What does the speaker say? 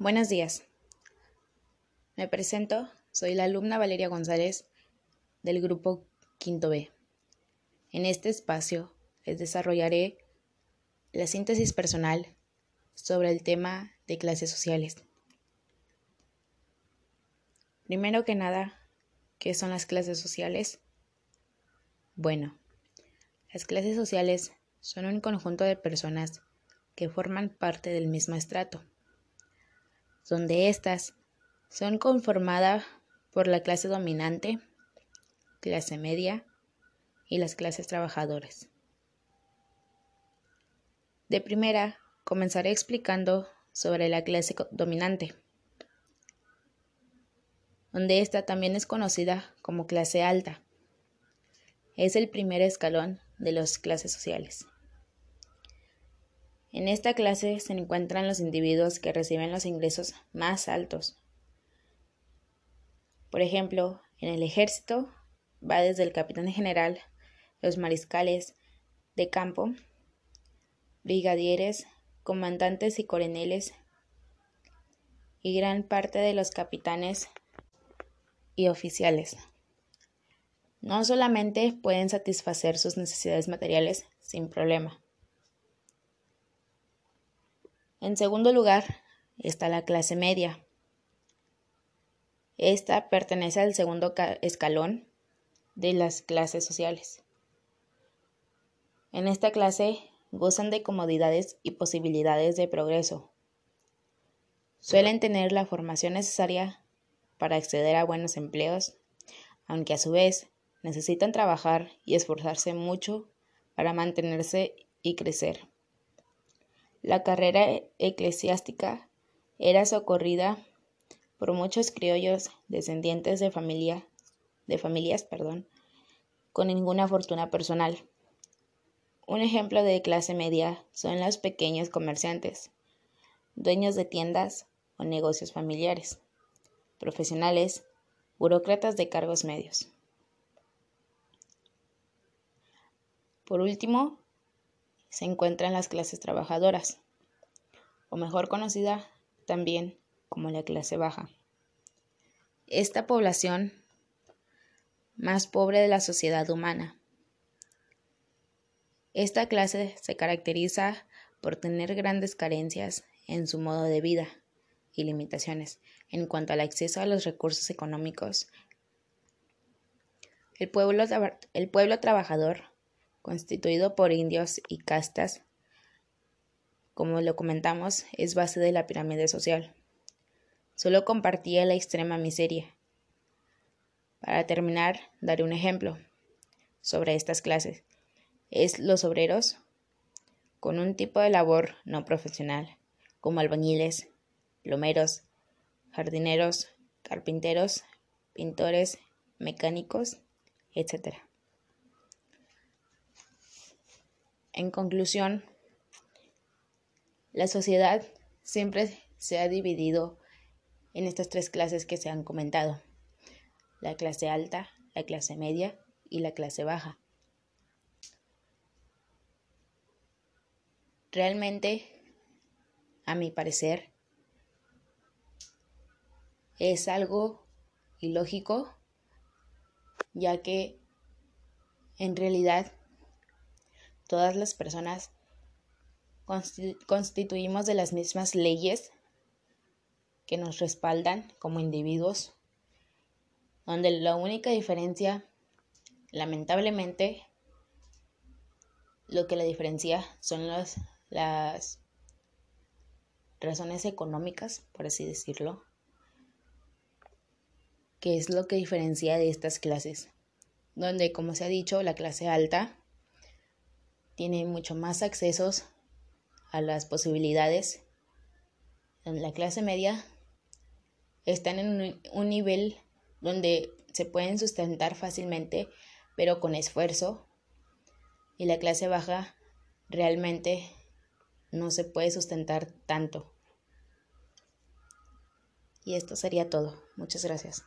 Buenos días. Me presento, soy la alumna Valeria González del grupo Quinto B. En este espacio les desarrollaré la síntesis personal sobre el tema de clases sociales. Primero que nada, ¿qué son las clases sociales? Bueno, las clases sociales son un conjunto de personas que forman parte del mismo estrato, donde éstas son conformadas por la clase dominante, clase media y las clases trabajadoras. De primera, comenzaré explicando sobre la clase dominante, donde esta también es conocida como clase alta. Es el primer escalón de las clases sociales. En esta clase se encuentran los individuos que reciben los ingresos más altos. Por ejemplo, en el ejército va desde el capitán general, los mariscales de campo, brigadieres, comandantes y coroneles, y gran parte de los capitanes y oficiales. No solamente pueden satisfacer sus necesidades materiales sin problema. En segundo lugar está la clase media. Esta pertenece al segundo escalón de las clases sociales. En esta clase gozan de comodidades y posibilidades de progreso. Suelen tener la formación necesaria para acceder a buenos empleos, aunque a su vez necesitan trabajar y esforzarse mucho para mantenerse y crecer. La carrera eclesiástica era socorrida por muchos criollos descendientes de familia de familias, perdón, con ninguna fortuna personal. Un ejemplo de clase media son los pequeños comerciantes, dueños de tiendas o negocios familiares, profesionales, burócratas de cargos medios. Por último, se encuentran las clases trabajadoras, o mejor conocida también como la clase baja. Esta población más pobre de la sociedad humana. Esta clase se caracteriza por tener grandes carencias en su modo de vida y limitaciones en cuanto al acceso a los recursos económicos. El pueblo, el pueblo trabajador constituido por indios y castas, como lo comentamos, es base de la pirámide social. Solo compartía la extrema miseria. Para terminar, daré un ejemplo sobre estas clases. Es los obreros con un tipo de labor no profesional, como albañiles, plomeros, jardineros, carpinteros, pintores, mecánicos, etc. En conclusión, la sociedad siempre se ha dividido en estas tres clases que se han comentado, la clase alta, la clase media y la clase baja. Realmente, a mi parecer, es algo ilógico, ya que en realidad todas las personas constituimos de las mismas leyes que nos respaldan como individuos, donde la única diferencia, lamentablemente, lo que la diferencia son las, razones económicas, por así decirlo, que es lo que diferencia de estas clases, donde, como se ha dicho, la clase alta tiene mucho más accesos a las posibilidades. En la clase media están en un, nivel donde se pueden sustentar fácilmente, pero con esfuerzo. Y la clase baja realmente no se puede sustentar tanto. Y esto sería todo. Muchas gracias.